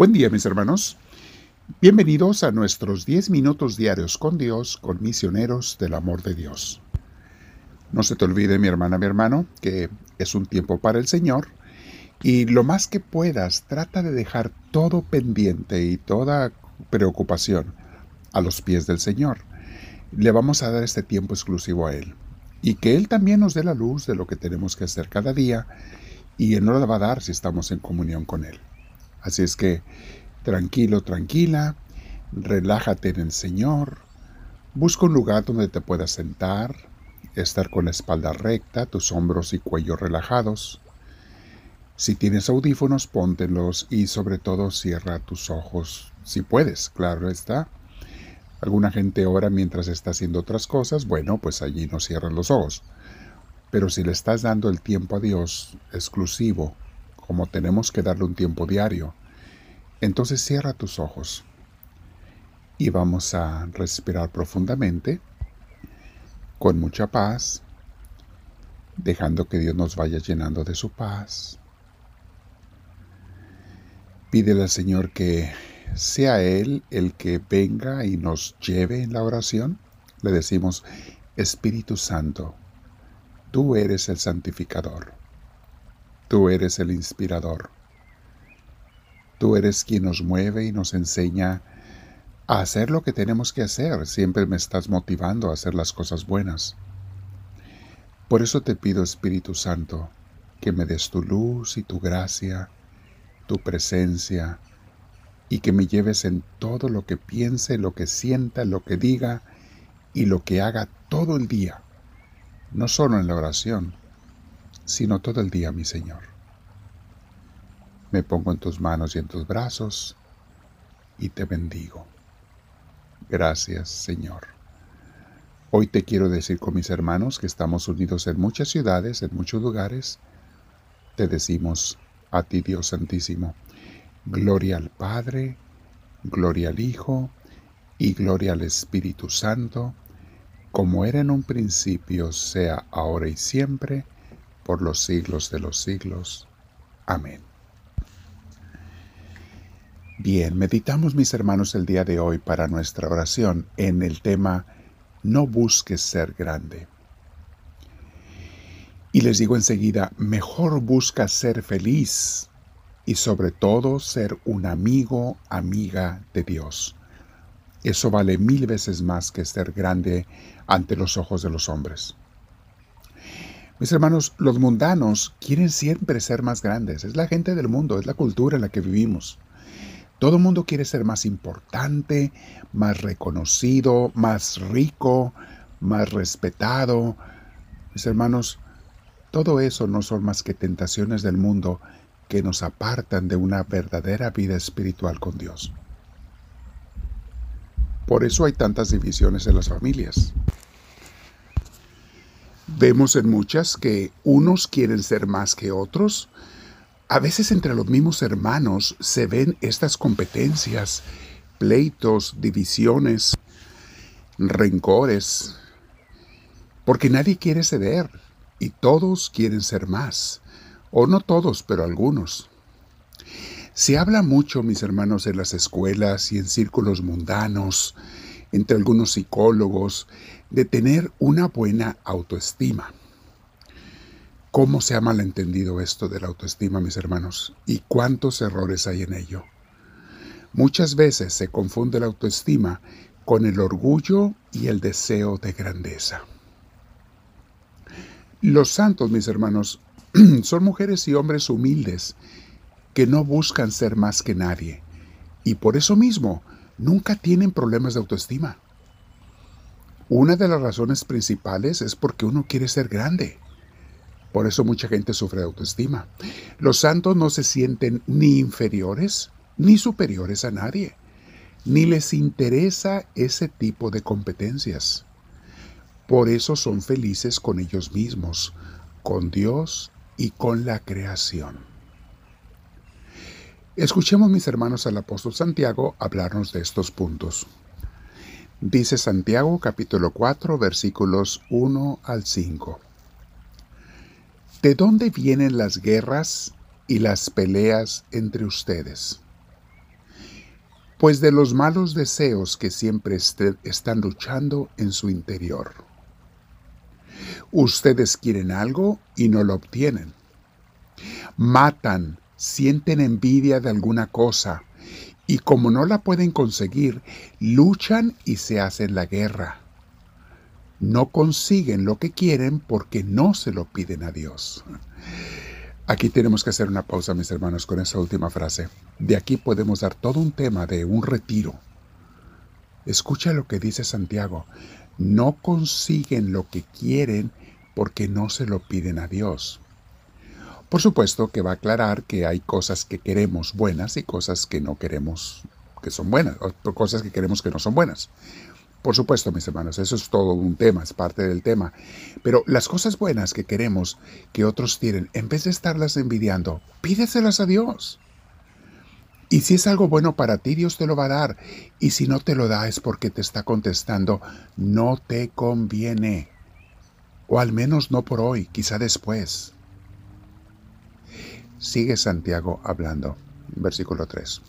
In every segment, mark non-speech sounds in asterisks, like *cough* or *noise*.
Buen día mis hermanos. Bienvenidos a nuestros 10 minutos diarios con Dios, con misioneros del amor de Dios. No se te olvide mi hermana, mi hermano, que es un tiempo para el Señor y lo más que puedas trata de dejar todo pendiente y toda preocupación a los pies del Señor. Le vamos a dar este tiempo exclusivo a Él y que Él también nos dé la luz de lo que tenemos que hacer cada día y Él nos la va a dar si estamos en comunión con Él. Así es que tranquilo, tranquila, relájate en el Señor, busca un lugar donde te puedas sentar, estar con la espalda recta, tus hombros y cuello relajados. Si tienes audífonos, póntelos y sobre todo cierra tus ojos, si puedes, claro está. Alguna gente ora mientras está haciendo otras cosas, bueno, pues allí no cierran los ojos. Pero si le estás dando el tiempo a Dios exclusivo, como tenemos que darle un tiempo diario, entonces cierra tus ojos y vamos a respirar profundamente, con mucha paz, dejando que Dios nos vaya llenando de su paz. Pídele al Señor que sea Él el que venga y nos lleve en la oración. Le decimos, Espíritu Santo, tú eres el santificador. Tú eres el inspirador. Tú eres quien nos mueve y nos enseña a hacer lo que tenemos que hacer. Siempre me estás motivando a hacer las cosas buenas. Por eso te pido, Espíritu Santo, que me des tu luz y tu gracia, tu presencia, y que me lleves en todo lo que piense, lo que sienta, lo que diga y lo que haga todo el día, no solo en la oración, sino todo el día, mi Señor. Me pongo en tus manos y en tus brazos y te bendigo. Gracias, Señor. Hoy te quiero decir con mis hermanos que estamos unidos en muchas ciudades, en muchos lugares. Te decimos a ti, Dios Santísimo, gloria al Padre, gloria al Hijo y gloria al Espíritu Santo, como era en un principio, sea ahora y siempre, por los siglos de los siglos. Amén. Bien, meditamos mis hermanos el día de hoy para nuestra oración en el tema No busques ser grande. Y les digo enseguida, mejor busca ser feliz y sobre todo ser un amigo, amiga de Dios. Eso vale mil veces más que ser grande ante los ojos de los hombres. Mis hermanos, los mundanos quieren siempre ser más grandes. Es la gente del mundo, es la cultura en la que vivimos. Todo el mundo quiere ser más importante, más reconocido, más rico, más respetado. Mis hermanos, todo eso no son más que tentaciones del mundo que nos apartan de una verdadera vida espiritual con Dios. Por eso hay tantas divisiones en las familias. Vemos en muchas que unos quieren ser más que otros. A veces entre los mismos hermanos se ven estas competencias, pleitos, divisiones, rencores, porque nadie quiere ceder y todos quieren ser más, o no todos, pero algunos. Se habla mucho, mis hermanos, en las escuelas y en círculos mundanos, entre algunos psicólogos, de tener una buena autoestima. ¿Cómo se ha malentendido esto de la autoestima, mis hermanos? ¿Y cuántos errores hay en ello? Muchas veces se confunde la autoestima con el orgullo y el deseo de grandeza. Los santos, mis hermanos, *clears throat* son mujeres y hombres humildes que no buscan ser más que nadie y por eso mismo nunca tienen problemas de autoestima. Una de las razones principales es porque uno quiere ser grande. Por eso mucha gente sufre de autoestima. Los santos no se sienten ni inferiores ni superiores a nadie, ni les interesa ese tipo de competencias. Por eso son felices con ellos mismos, con Dios y con la creación. Escuchemos mis hermanos al apóstol Santiago hablarnos de estos puntos. Dice Santiago capítulo 4 versículos 1 al 5. ¿De dónde vienen las guerras y las peleas entre ustedes? pues de los malos deseos que siempre están luchando en su interior. Ustedes quieren algo y no lo obtienen. Matan, sienten envidia de alguna cosa y como no la pueden conseguir, luchan y se hacen la guerra. No consiguen lo que quieren porque no se lo piden a Dios. Aquí tenemos que hacer una pausa, mis hermanos, con esa última frase. De aquí podemos dar todo un tema de un retiro. Escucha lo que dice Santiago. No consiguen lo que quieren porque no se lo piden a Dios. Por supuesto que va a aclarar que hay cosas que queremos buenas y cosas que no queremos que son buenas, o cosas que queremos que no son buenas. Por supuesto, mis hermanos, eso es todo un tema, es parte del tema. Pero las cosas buenas que queremos que otros tienen, en vez de estarlas envidiando, pídeselas a Dios. Y si es algo bueno para ti, Dios te lo va a dar. Y si no te lo da es porque te está contestando, no te conviene. O al menos no por hoy, quizá después. Sigue Santiago hablando. Versículo 3.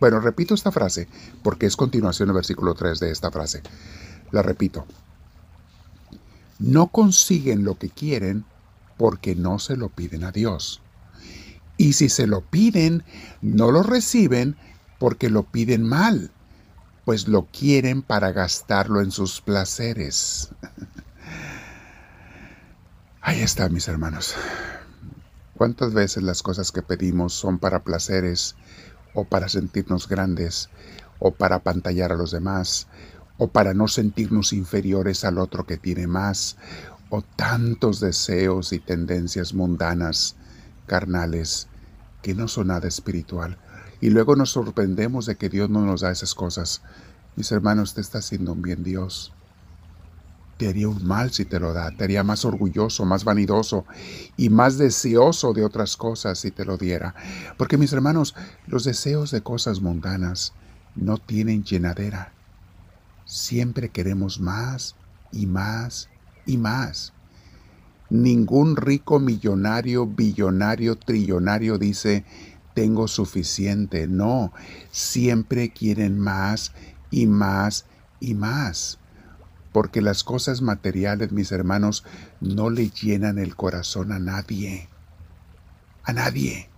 Bueno, repito esta frase porque es continuación del versículo 3 de esta frase. La repito. No consiguen lo que quieren porque no se lo piden a Dios. Y si se lo piden, no lo reciben porque lo piden mal, pues lo quieren para gastarlo en sus placeres. *laughs* Ahí está, mis hermanos. ¿Cuántas veces las cosas que pedimos son para placeres o para sentirnos grandes, o para pantallar a los demás, o para no sentirnos inferiores al otro que tiene más, o tantos deseos y tendencias mundanas, carnales, que no son nada espiritual. Y luego nos sorprendemos de que Dios no nos da esas cosas. Mis hermanos, te está haciendo un bien Dios te haría un mal si te lo da, te haría más orgulloso, más vanidoso y más deseoso de otras cosas si te lo diera. Porque mis hermanos, los deseos de cosas mundanas no tienen llenadera. Siempre queremos más y más y más. Ningún rico millonario, billonario, trillonario dice, tengo suficiente. No, siempre quieren más y más y más porque las cosas materiales, mis hermanos, no le llenan el corazón a nadie. A nadie.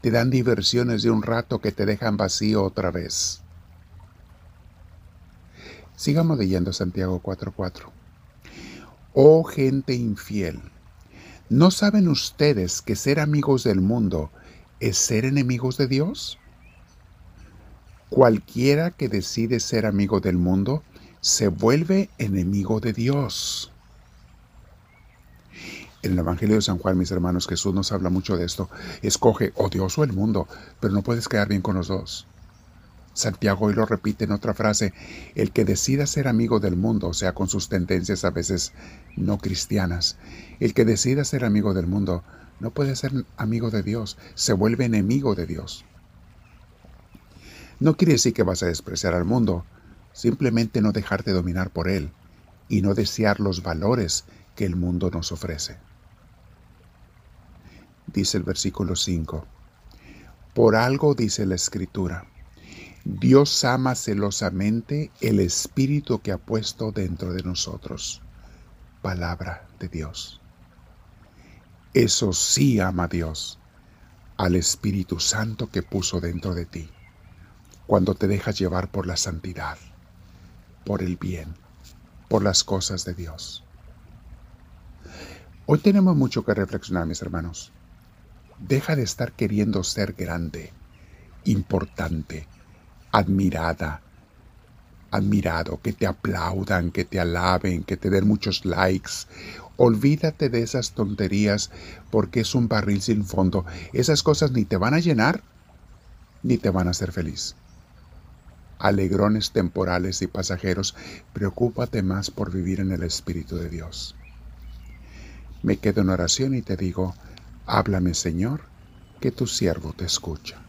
Te dan diversiones de un rato que te dejan vacío otra vez. Sigamos leyendo Santiago 4:4. Oh gente infiel, ¿no saben ustedes que ser amigos del mundo es ser enemigos de Dios? Cualquiera que decide ser amigo del mundo se vuelve enemigo de Dios. En el Evangelio de San Juan, mis hermanos, Jesús nos habla mucho de esto. Escoge o Dios o el mundo, pero no puedes quedar bien con los dos. Santiago hoy lo repite en otra frase, el que decida ser amigo del mundo, o sea, con sus tendencias a veces no cristianas, el que decida ser amigo del mundo, no puede ser amigo de Dios, se vuelve enemigo de Dios. No quiere decir que vas a despreciar al mundo, Simplemente no dejarte dominar por él y no desear los valores que el mundo nos ofrece. Dice el versículo 5. Por algo dice la escritura, Dios ama celosamente el espíritu que ha puesto dentro de nosotros. Palabra de Dios. Eso sí ama Dios, al Espíritu Santo que puso dentro de ti, cuando te dejas llevar por la santidad por el bien, por las cosas de Dios. Hoy tenemos mucho que reflexionar, mis hermanos. Deja de estar queriendo ser grande, importante, admirada, admirado, que te aplaudan, que te alaben, que te den muchos likes. Olvídate de esas tonterías porque es un barril sin fondo. Esas cosas ni te van a llenar ni te van a hacer feliz alegrones temporales y pasajeros, preocúpate más por vivir en el Espíritu de Dios. Me quedo en oración y te digo, háblame Señor, que tu siervo te escucha.